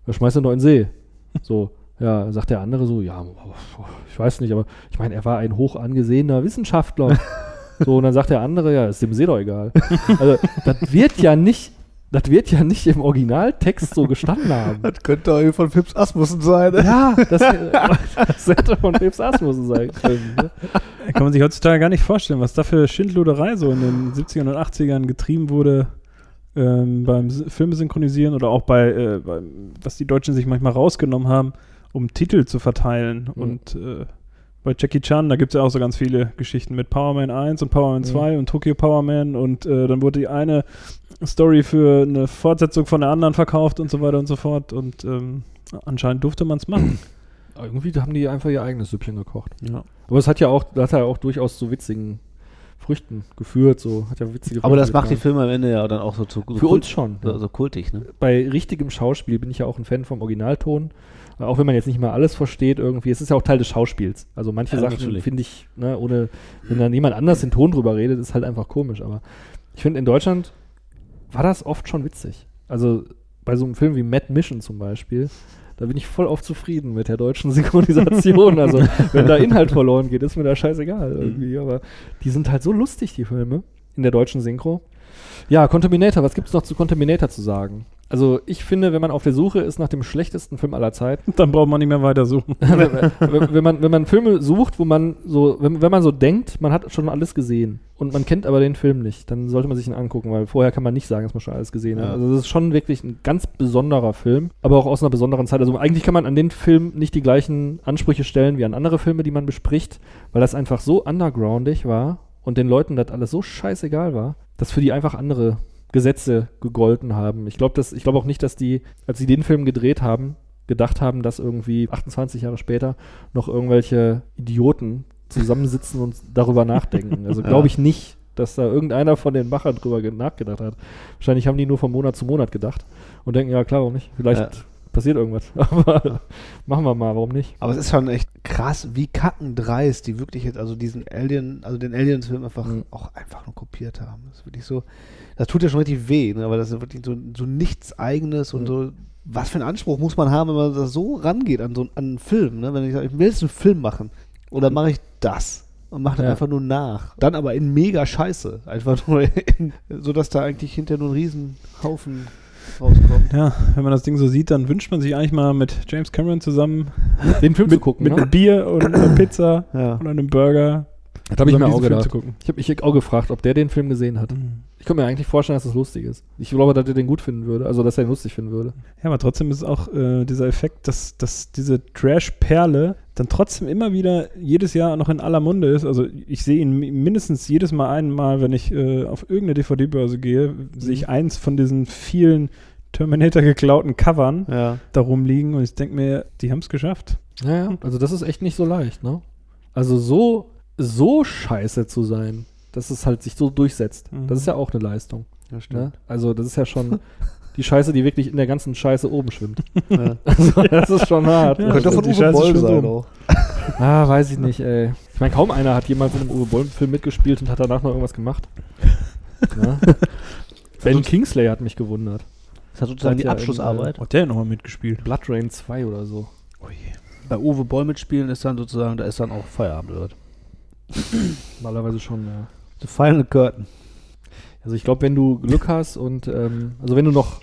Ja, schmeißt ihn doch in den See. So, *laughs* ja, sagt der andere so, ja, ich weiß nicht, aber ich meine, er war ein hoch angesehener Wissenschaftler. *laughs* so, und dann sagt der andere, ja, ist dem See doch egal. Also, das wird ja nicht, das wird ja nicht im Originaltext so gestanden haben. Das könnte auch von Fips Asmussen sein. ne? Ja, das, das hätte von Pips Asmussen sein können. Ne? Kann man sich heutzutage gar nicht vorstellen, was da für Schindluderei so in den 70ern und 80ern getrieben wurde ähm, beim Filme synchronisieren oder auch bei, äh, beim, was die Deutschen sich manchmal rausgenommen haben, um Titel zu verteilen. Mhm. Und äh, bei Jackie Chan, da gibt es ja auch so ganz viele Geschichten mit Power Man 1 und Power Man Mhm. 2 und Tokyo Power Man und äh, dann wurde die eine Story für eine Fortsetzung von der anderen verkauft und so weiter und so fort und ähm, anscheinend durfte man es machen. Irgendwie haben die einfach ihr eigenes Süppchen gekocht. Ja. Aber es hat ja auch, das hat ja auch durchaus zu witzigen Früchten geführt, so hat ja witzige Aber das macht die. Filme am Ende ja dann auch so zu so Für kult- uns schon. So, so kultig, ne? Bei richtigem Schauspiel bin ich ja auch ein Fan vom Originalton. Auch wenn man jetzt nicht mal alles versteht, irgendwie, es ist ja auch Teil des Schauspiels. Also manche Ja, Sachen finde ich, ne, ohne, wenn dann jemand anders den Ton drüber redet, ist halt einfach komisch. Aber ich finde, in Deutschland war das oft schon witzig. Also bei so einem Film wie Mad Mission zum Beispiel, da bin ich voll oft zufrieden mit der deutschen *laughs* Synchronisation. also wenn da Inhalt verloren geht, ist mir da scheißegal irgendwie. Aber die sind halt so lustig, die Filme, in der deutschen Synchro. Ja, Contaminator, was gibt es noch zu Contaminator zu sagen? Also ich finde, wenn man auf der Suche ist nach dem schlechtesten Film aller Zeiten, *laughs* Dann braucht man nicht mehr weiter suchen. wenn, *laughs* wenn, wenn, man, wenn man Filme sucht, wo man so, wenn, wenn man so denkt, man hat schon alles gesehen und man kennt aber den Film nicht, dann sollte man sich ihn angucken, weil vorher kann man nicht sagen, dass man schon alles gesehen hat. Ja. Also das ist schon wirklich ein ganz besonderer Film, aber auch aus einer besonderen Zeit. Also eigentlich kann man an den Film nicht die gleichen Ansprüche stellen wie an andere Filme, die man bespricht, weil das einfach so undergroundig war und den Leuten das alles so scheißegal war, dass für die einfach andere Gesetze gegolten haben. Ich glaube ich glaube auch nicht, dass die, als sie den Film gedreht haben, gedacht haben, dass irgendwie 28 Jahre später noch irgendwelche Idioten zusammensitzen und darüber nachdenken. Also *laughs* glaube ich nicht, dass da irgendeiner von den Machern drüber ge- nachgedacht hat. Wahrscheinlich haben die nur von Monat zu Monat gedacht und denken, ja klar, warum nicht? Vielleicht Ja. Passiert irgendwas. *laughs* Aber machen wir mal, warum nicht? Aber es ist schon echt krass, wie kackendreist die wirklich jetzt, also diesen Alien, also den Aliens-Film einfach Mhm. auch einfach nur kopiert haben. Das ist wirklich so, das tut ja schon richtig weh, ne? aber das ist wirklich so, so nichts Eigenes und Mhm. so, was für einen Anspruch muss man haben, wenn man da so rangeht an so an einen Film, ne? Wenn ich sage, ich will jetzt einen Film machen, oder mache ich das? Und mache dann Ja. einfach nur nach. Dann aber in mega Scheiße. Einfach nur *laughs* in, so dass da eigentlich hinterher nur ein Riesenhaufen rauskommt. Ja, wenn man das Ding so sieht, dann wünscht man sich eigentlich mal mit James Cameron zusammen Den Film zu gucken, mit ne? einem Bier und einer *clears throat* Pizza Ja. und einem Burger. Das habe ich mir auch gedacht. zu gucken. Ich habe mich auch gefragt, ob der den Film gesehen hat. Ich könnte mir eigentlich vorstellen, dass das lustig ist. Ich glaube, dass er den gut finden würde. Also, dass er ihn lustig finden würde. Ja, aber trotzdem ist auch äh, dieser Effekt, dass, dass diese Trash-Perle dann trotzdem immer wieder jedes Jahr noch in aller Munde ist. Also ich sehe ihn mi- mindestens jedes Mal einmal, wenn ich äh, auf irgendeine DVD-Börse gehe, sehe ich eins von diesen vielen Terminator geklauten Covern Ja. da rumliegen und ich denke mir, die haben es geschafft. Naja, also das ist echt nicht so leicht, ne? Also so, so scheiße zu sein, dass es halt sich so durchsetzt. Mhm. Das ist ja auch eine Leistung. Ja, stimmt. Ne? Also das ist ja schon *laughs* die Scheiße, die wirklich in der ganzen Scheiße oben schwimmt. *laughs* Ja. *laughs* Also das ist schon hart. Ja, Könnte das von die Uwe Scheiße Boll sein auch. *laughs* Ah, weiß ich nicht, ey. Ich meine, kaum einer hat jemals in einem Uwe Boll-Film mitgespielt und hat danach noch irgendwas gemacht. Ja? ben Kingsley hat mich gewundert. Das hat sozusagen die ja Abschlussarbeit. Hat der nochmal mitgespielt? Blood Rain 2 oder so. Bei Uwe Boll mitspielen ist dann sozusagen, da ist dann auch Feierabend, oder? *clears throat* Normalerweise schon, ja. The Final Curtain. Also ich glaube, wenn du Glück hast und ähm, also wenn du noch,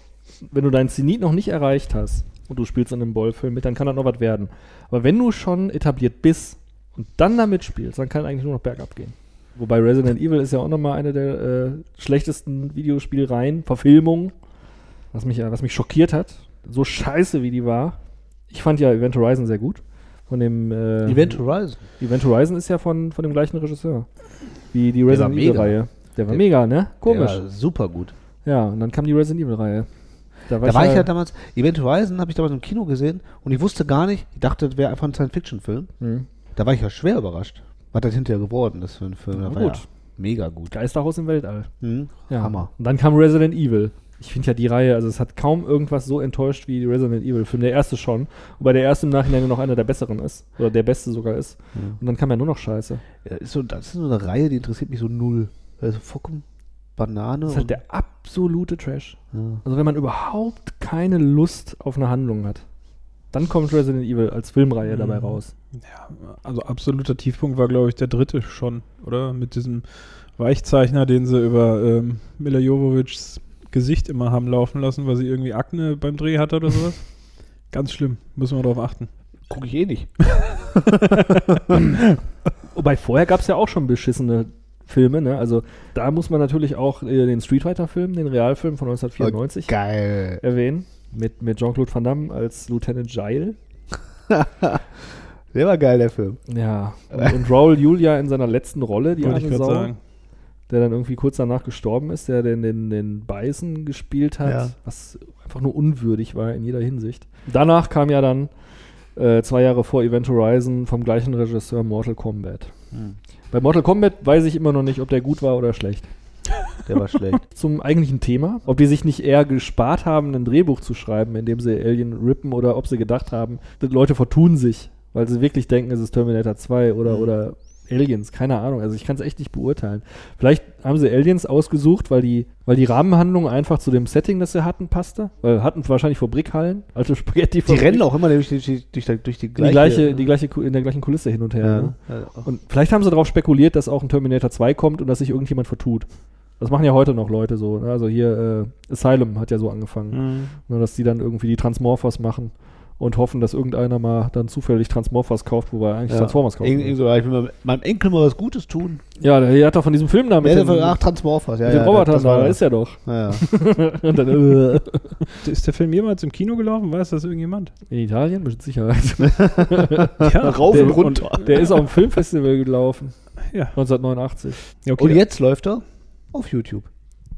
wenn du deinen Zenit noch nicht erreicht hast und du spielst in einem Boll-Film mit, dann kann das noch was werden. Aber wenn du schon etabliert bist und dann damit spielst, dann kann eigentlich nur noch bergab gehen. Wobei Resident Evil ist ja auch nochmal eine der äh, schlechtesten Videospielreihen, Verfilmungen, was mich, äh, was mich schockiert hat. So scheiße wie die war. Ich fand ja Event Horizon sehr gut. Von dem äh, Event Horizon. Event Horizon ist ja von, von dem gleichen Regisseur. Wie die war Resident. Evil-Reihe. Der war Der- mega, ne? Komisch. Ja, super gut. Ja, und dann kam die Resident Evil-Reihe. Da war ich ja damals, Event Horizon habe ich damals im Kino gesehen und ich wusste gar nicht, ich dachte, das wäre einfach ein Science-Fiction-Film. Mhm. Da war ich ja schwer überrascht, was das hinterher geworden ist für ein Film. War gut. Ja mega gut. Geisterhaus im Weltall. Mhm. Ja. Hammer. Und dann kam Resident Evil. Ich finde ja die Reihe, also es hat kaum irgendwas so enttäuscht wie Resident Evil-Film. Der erste schon. Wobei der erste im Nachhinein noch einer der besseren ist. Oder der beste sogar ist. Mhm. Und dann kam ja nur noch Scheiße. Ja, ist so, das ist so eine Reihe, die interessiert mich so null. Also vollkommen Banane. Das ist halt der absolute Trash. ja. Also wenn man überhaupt keine Lust auf eine Handlung hat, dann kommt Resident Evil als Filmreihe Mhm. dabei raus. Ja, also absoluter Tiefpunkt war, glaube ich, der dritte schon, oder? Mit diesem Weichzeichner, den sie über ähm, Mila Jovovics Gesicht immer haben laufen lassen, weil sie irgendwie Akne beim Dreh hatte oder sowas. *laughs* Ganz schlimm, müssen wir darauf achten. Gucke ich eh nicht. *laughs* *laughs* Wobei vorher gab es ja auch schon beschissene Filme, ne? Also da muss man natürlich auch äh, den Street Fighter-Film, den Realfilm von 1994 Geil. erwähnen. Mit, mit Jean-Claude Van Damme als Lieutenant Jail. *laughs* Der war geil, der Film. Ja. Und, und Raul Julia in seiner letzten Rolle, die Wollte ich arme gerade Sau, sagen. der dann irgendwie kurz danach gestorben ist, der den, den, den Bison gespielt hat, Ja. was einfach nur unwürdig war in jeder Hinsicht. Danach kam ja dann Äh, zwei Jahre vor Event Horizon vom gleichen Regisseur Mortal Kombat. Hm. Bei Mortal Kombat weiß ich immer noch nicht, ob der gut war oder schlecht. Der war schlecht. *laughs* Zum eigentlichen Thema, ob die sich nicht eher gespart haben, ein Drehbuch zu schreiben, in dem sie Alien rippen oder ob sie gedacht haben, die Leute vertun sich, weil sie wirklich denken, es ist Terminator 2 oder, Mhm. oder Aliens, keine Ahnung. Also ich kann es echt nicht beurteilen. Vielleicht haben sie Aliens ausgesucht, weil die, weil die Rahmenhandlung einfach zu dem Setting, das sie hatten, passte. Weil hatten wahrscheinlich Fabrikhallen, *laughs* alte Spaghetti Die rennen auch immer durch die, durch, die- durch die die gleiche. gleiche, die gleiche, in der gleichen Kulisse hin und her. ja. Ne? Und vielleicht haben sie darauf spekuliert, dass auch ein Terminator 2 kommt und dass sich irgendjemand vertut. Das machen ja heute noch Leute so. Ne? Also hier äh, Asylum hat ja so angefangen, Mhm. ne? dass die dann irgendwie die Transmorphers machen und hoffen, dass irgendeiner mal dann zufällig Transmorphers kauft, wobei er eigentlich Ja. Transformers kauft. Irgend, so, ich will mal meinem Enkel mal was Gutes tun. ja, der, der hat doch von diesem Film da mit Ja, den, ach, Transmorphers, ja. mit den ja, Robotern das da, ist er doch. Ja, ja. *laughs* und dann, äh, *laughs* Ist der Film jemals im Kino gelaufen? Weiß das irgendjemand? in Italien, mit Sicherheit. *laughs* Ja, Rauf der, und runter. Der ist auf dem Filmfestival gelaufen, ja. 1989. ja Und jetzt läuft er auf YouTube.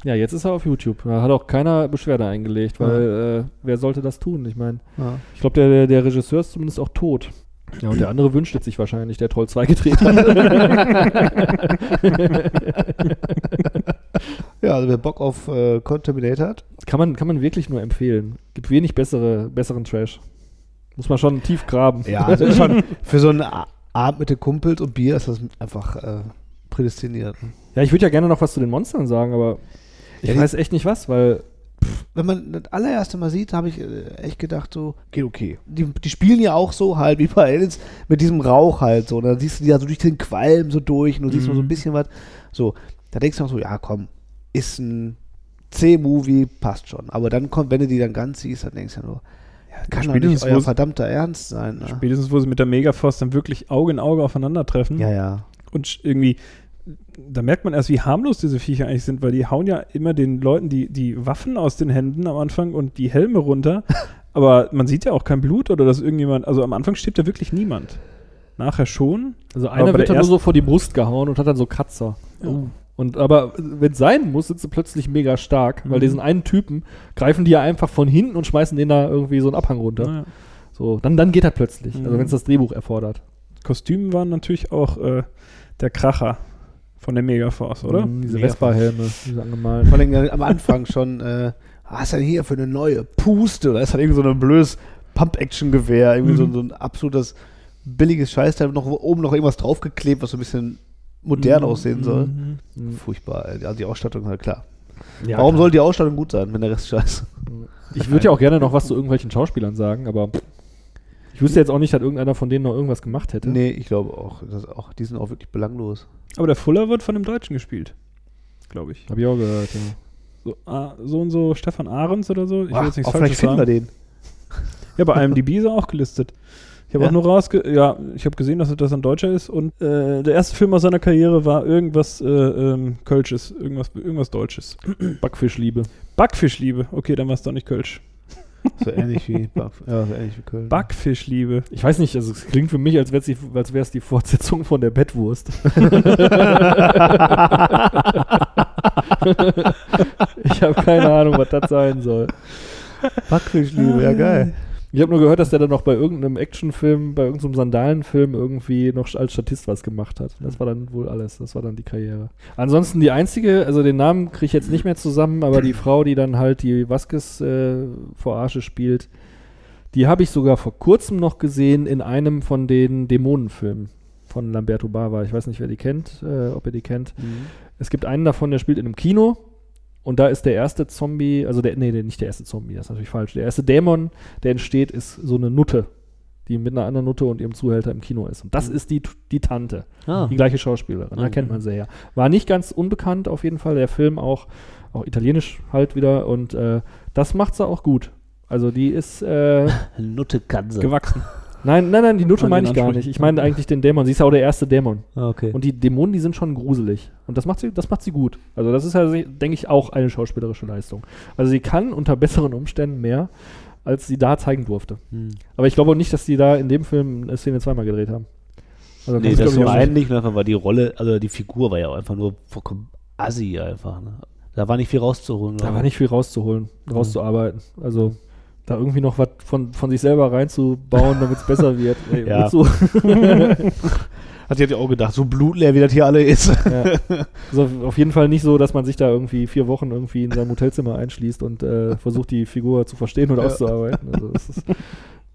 Ja, jetzt ist er auf YouTube. Da hat auch keiner Beschwerde eingelegt, weil äh, wer sollte das tun? Ich meine, Ja. ich glaube, der, der, Regisseur ist zumindest auch tot. Ja, und der andere wünscht es sich wahrscheinlich, der Troll 2 gedreht hat. *laughs* ja, also wer Bock auf äh, Contaminator hat, kann, man, kann man wirklich nur empfehlen. Gibt wenig bessere, besseren Trash. Muss man schon tief graben. ja, also ist *laughs* schon für so einen Abend mit den Kumpels und Bier ist das einfach äh, prädestiniert. Ja, ich würde ja gerne noch was zu den Monstern sagen, aber ich Ja, weiß echt nicht was, weil Wenn man das allererste Mal sieht, habe ich äh, echt gedacht, so, geht okay. Die, die spielen ja auch so halt wie bei Aliens mit diesem Rauch halt so. Und dann siehst du die ja so durch den Qualm so durch und du siehst mal so ein bisschen was. So, da denkst du noch so, ja komm, ist ein C-Movie, passt schon. Aber dann kommt, wenn du die dann ganz siehst, dann denkst du ja nur, kann doch nicht euer verdammter Ernst sein. Ne? Spätestens, wo sie mit der Megaforce dann wirklich Auge in Auge aufeinandertreffen. Ja, ja. Und irgendwie, da merkt man erst, wie harmlos diese Viecher eigentlich sind, weil die hauen ja immer den Leuten die, die Waffen aus den Händen am Anfang und die Helme runter. *laughs* Aber man sieht ja auch kein Blut oder dass irgendjemand, also am Anfang stirbt ja wirklich niemand. Nachher schon. also einer wird dann nur so vor die Brust gehauen und hat dann so Kratzer. Und aber wenn es sein muss, sind sie plötzlich mega stark, weil Mhm. diesen einen Typen greifen die ja einfach von hinten und schmeißen den da irgendwie so einen Abhang runter. Naja. So, dann, dann geht das plötzlich. Also Mhm. wenn es das Drehbuch erfordert. Kostüme waren natürlich auch äh, der Kracher von der Megaforce, oder? Mhm, diese. Vespa-Helme, diese angemalt. Vor allem äh, am Anfang schon, äh, was ist denn hier für eine neue Puste? Da ist halt irgendwie so ein blödes Pump-Action-Gewehr, irgendwie so, Mhm. so ein absolutes billiges Scheißteil, noch oben noch irgendwas draufgeklebt, was so ein bisschen modern aussehen soll. Mhm. Mhm. Furchtbar, also die Ausstattung halt klar. Ja, Warum klar. soll die Ausstattung gut sein, wenn der Rest scheiße? Ich würde ja auch gerne noch was zu irgendwelchen Schauspielern sagen, aber ich wüsste jetzt auch nicht, dass irgendeiner von denen noch irgendwas gemacht hätte. Nee, ich glaube auch, das auch. Die sind auch wirklich belanglos. Aber der Fuller wird von einem Deutschen gespielt. Glaube ich. Hab ich auch gehört, ja. So, ah, so und so Stefan Ahrens oder so. Ich will Ach, jetzt nichts auch vielleicht Falsches finden wir sagen. den. Ja, bei *laughs* IMDb ist er auch gelistet. Ich habe Ja? auch nur rausge... Ja, ich habe gesehen, dass das ein Deutscher ist und äh, der erste Film aus seiner Karriere war irgendwas äh, ähm, Kölsches, irgendwas, irgendwas Deutsches. Backfischliebe. Backfischliebe. Okay, dann war es doch nicht Kölsch. So ähnlich wie, ja, so ähnlich wie Köln. Backfischliebe. Ich weiß nicht, also es klingt für mich, als wäre es die Fortsetzung von der Bettwurst. *laughs* ich habe keine Ahnung, was das sein soll. Backfischliebe, ja geil. Ich habe nur gehört, dass der dann noch bei irgendeinem Actionfilm, bei irgendeinem Sandalenfilm irgendwie noch als Statist was gemacht hat. Das war dann wohl alles. Das war dann die Karriere. Ansonsten die einzige, also den Namen kriege ich jetzt nicht mehr zusammen, aber die Frau, die dann halt die Vasquez äh, vor Arsche spielt, die habe ich sogar vor kurzem noch gesehen in einem von den Dämonenfilmen von Lamberto Bava. Ich weiß nicht, wer die kennt, äh, ob ihr die kennt. Es gibt einen davon, der spielt in einem Kino und da ist der erste Zombie, also der, nee, nicht der erste Zombie, das ist natürlich falsch. Der erste Dämon, der entsteht, ist so eine Nutte, die mit einer anderen Nutte und ihrem Zuhälter im Kino ist. Und das ist die, die Tante, Ah. die gleiche Schauspielerin, da Mhm. kennt man sie ja. War nicht ganz unbekannt auf jeden Fall, der Film auch, auch italienisch halt wieder und äh, das macht sie auch gut. Also die ist, äh, *laughs* Nutte Kanse. Gewachsen. nein, nein, nein, die Nutte meine ich gar nicht. Ich meine eigentlich den Dämon. Sie ist ja auch der erste Dämon. Ah, okay. Und die Dämonen, die sind schon gruselig. Und das macht sie, das macht sie gut. Also das ist ja, denke ich, auch eine schauspielerische Leistung. Also sie kann unter besseren Umständen mehr, als sie da zeigen durfte. Hm. Aber ich glaube auch nicht, dass die da in dem Film eine Szene zweimal gedreht haben. Also Nee, das glaub ich, zum auch einen nicht, einfach weil die Rolle, also die Figur war ja auch einfach nur vollkommen assi einfach. Ne? Da war nicht viel rauszuholen. Da war ich. nicht viel rauszuholen, rauszuarbeiten. Also da irgendwie noch was von, von sich selber reinzubauen, damit es besser *laughs* wird. Ey, Ja. *laughs* Hat sie ja auch gedacht, so blutleer, wie das hier alle ist. ja. *laughs* Also auf jeden Fall nicht so, dass man sich da irgendwie vier Wochen irgendwie in seinem Hotelzimmer einschließt und äh, *laughs* versucht, die Figur zu verstehen oder Ja. auszuarbeiten. Also das ist, das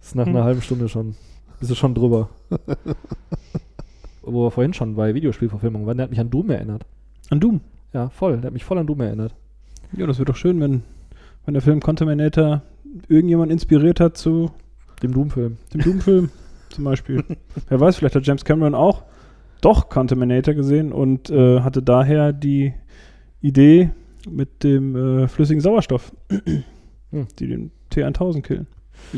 ist nach einer halben Stunde schon, bist du schon drüber. *laughs* Wo wir vorhin schon bei Videospielverfilmungen waren, der hat mich an Doom erinnert. An Doom. Ja, voll. Der hat mich voll an Doom erinnert. Ja, das wäre doch schön, wenn, wenn der Film Contaminator irgendjemand inspiriert hat zu Dem Doom-Film. dem Doom-Film zum Beispiel. *laughs* Wer weiß, vielleicht hat James Cameron auch doch Contaminator gesehen und äh, hatte daher die Idee mit dem äh, flüssigen Sauerstoff, Hm. *clears throat* die den T1000 killen.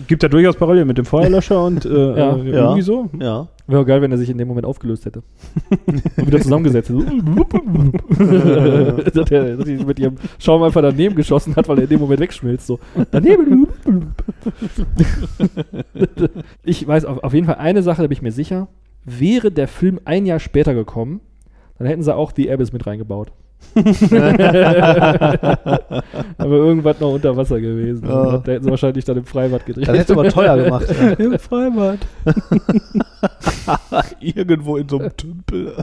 Gibt ja durchaus Parallelen mit dem Feuerlöscher und äh, Ja. *laughs* äh, Ja. irgendwie so. Ja. Wäre auch geil, wenn er sich in dem Moment aufgelöst hätte. *laughs* Und wieder zusammengesetzt hätte. So. dass er dass er mit ihrem Schaum einfach daneben geschossen hat, weil er in dem Moment wegschmilzt. So. Daneben. *laughs* ich weiß auf, auf jeden Fall eine Sache, da bin ich mir sicher. Wäre der Film ein Jahr später gekommen, dann hätten sie auch The Abyss mit reingebaut. *laughs* aber irgendwas noch unter Wasser gewesen. Ja. Da hätten sie wahrscheinlich dann im Freibad gedreht. Das hätte aber teuer gemacht. Ja. *laughs* Im Freibad. *laughs* Irgendwo in so einem Tümpel.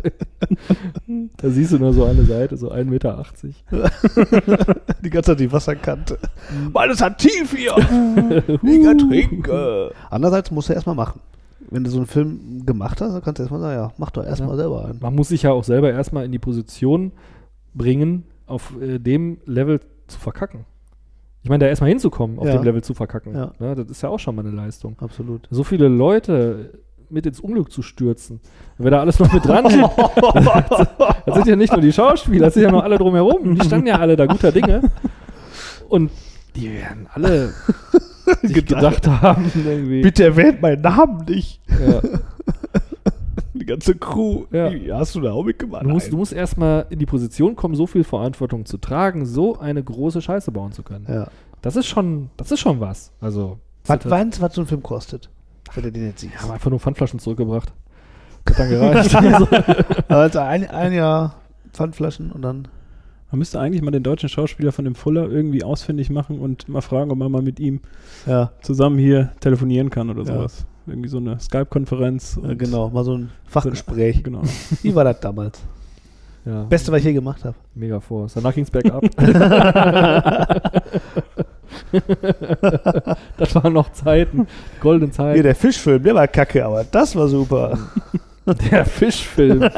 Da siehst du nur so eine Seite, so 1,80 Meter. Die ganze Zeit die Wasserkante. Mann, es hat tief hier. Mega trinke. Andererseits musst du erstmal machen. Wenn du so einen Film gemacht hast, dann kannst du erstmal sagen, ja, mach doch erstmal Ja. selber einen. Man muss sich ja auch selber erstmal in die Position bringen, auf äh, dem Level zu verkacken. Ich meine, da erstmal hinzukommen, auf Ja. dem Level zu verkacken. Ja. Ne, das ist ja auch schon mal eine Leistung. Absolut. So viele Leute mit ins Unglück zu stürzen. Wenn da alles noch mit dran hängt. *laughs* das sind ja nicht nur die Schauspieler, das sind ja noch alle drumherum. Die standen ja alle da guter Dinge. Und die werden alle *laughs* sich gedacht haben, irgendwie. Bitte erwähnt meinen Namen nicht. Ja. Die ganze Crew. Ja. Hast du da auch mitgemacht? Du musst, du musst erstmal in die Position kommen, so viel Verantwortung zu tragen, so eine große Scheiße bauen zu können. ja. Das ist schon, das ist schon was. Also, Was, meinst du, was so ein Film kostet? Wenn du den jetzt siehst. haben einfach nur Pfandflaschen zurückgebracht. Hat dann gereicht. *laughs* also, Also ein, ein Jahr Pfandflaschen und dann. Man müsste eigentlich mal den deutschen Schauspieler von dem Fuller irgendwie ausfindig machen und mal fragen, ob man mal mit ihm Ja, zusammen hier telefonieren kann oder Ja. sowas. Irgendwie so eine Skype-Konferenz. und- genau. Mal so ein Fachgespräch. Genau. *laughs* Wie war das damals? ja, Beste, was ich je gemacht habe. mega Force. Danach ging es bergab. das waren noch Zeiten. Goldene Hier, Zeiten. der Fischfilm, der war kacke, aber das war super. *laughs* Der Fischfilm. *laughs*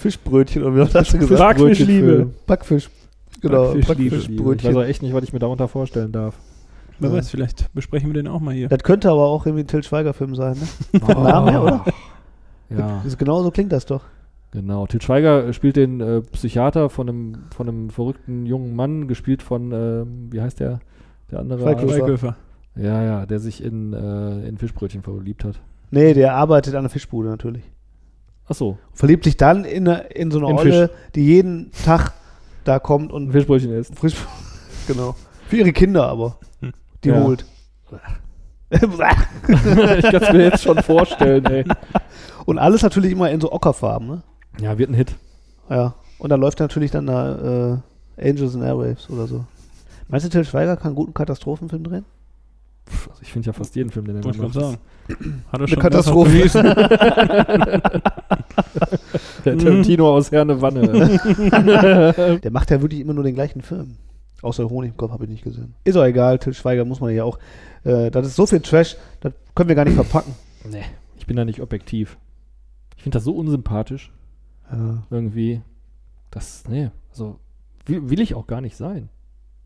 Fischbrötchen und wie hast du gesagt? Backfischliebe. Backfisch. Genau, Backfischliebe. Ich weiß Backfischbrötchen. auch echt nicht, was ich mir darunter vorstellen darf. Wer Ja. weiß, vielleicht besprechen wir den auch mal hier. Das könnte aber auch irgendwie ein Till Schweiger-Film sein, ne? *laughs* Vom Namen her, oder? *laughs* Ja, Das, genau so klingt das doch. genau. Til Schweiger äh, spielt den äh, Psychiater von einem, von einem verrückten jungen Mann, gespielt von, ähm, wie heißt der? Der andere. Schweighöfer. Ja, ja, der sich in, äh, in Fischbrötchen verliebt hat. Nee, der arbeitet an der Fischbude natürlich. Achso, Verliebt sich dann in, eine, in so eine In Olle, die jeden Tag da kommt und Fischbrötchen isst. frisch. *laughs* genau. Für ihre Kinder aber. Die Ja. holt. ich kann es mir jetzt schon vorstellen, ey. und alles natürlich immer in so Ockerfarben, ne? Ja, wird ein Hit. Ja. Und dann läuft natürlich dann da äh, Angels and Airwaves oder so. Meinst du, Till Schweiger kann einen guten Katastrophenfilm drehen? Also ich finde ja fast jeden Film, den er Wollte ich macht. gerade sagen. Hat er Eine schon Katastrophe. mehrfach bewiesen. *laughs* Der Tarantino aus Herne Wanne. *laughs* Der macht ja wirklich immer nur den gleichen Film. Außer Honig im Kopf habe ich nicht gesehen. Ist auch egal, Till Schweiger muss man ja auch. Äh, das ist so viel Trash, das können wir gar nicht verpacken. nee, ich bin da nicht objektiv. Ich finde das so unsympathisch. Ja. Irgendwie. Das, nee, also will, will ich auch gar nicht sein.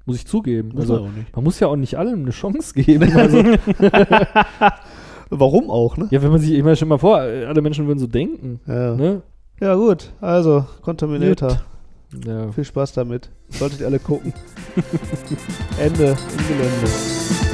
Muss ich zugeben. Muss also, man muss ja auch nicht allem eine Chance *laughs* geben. Also, *laughs* Warum auch, ne? ja, wenn man sich, ich meine, schon mal vor, alle Menschen würden so denken. Ja, Ne? ja gut. Also, Contaminator. Ja. Viel Spaß damit. Solltet ihr alle gucken. *laughs* Ende im Gelände.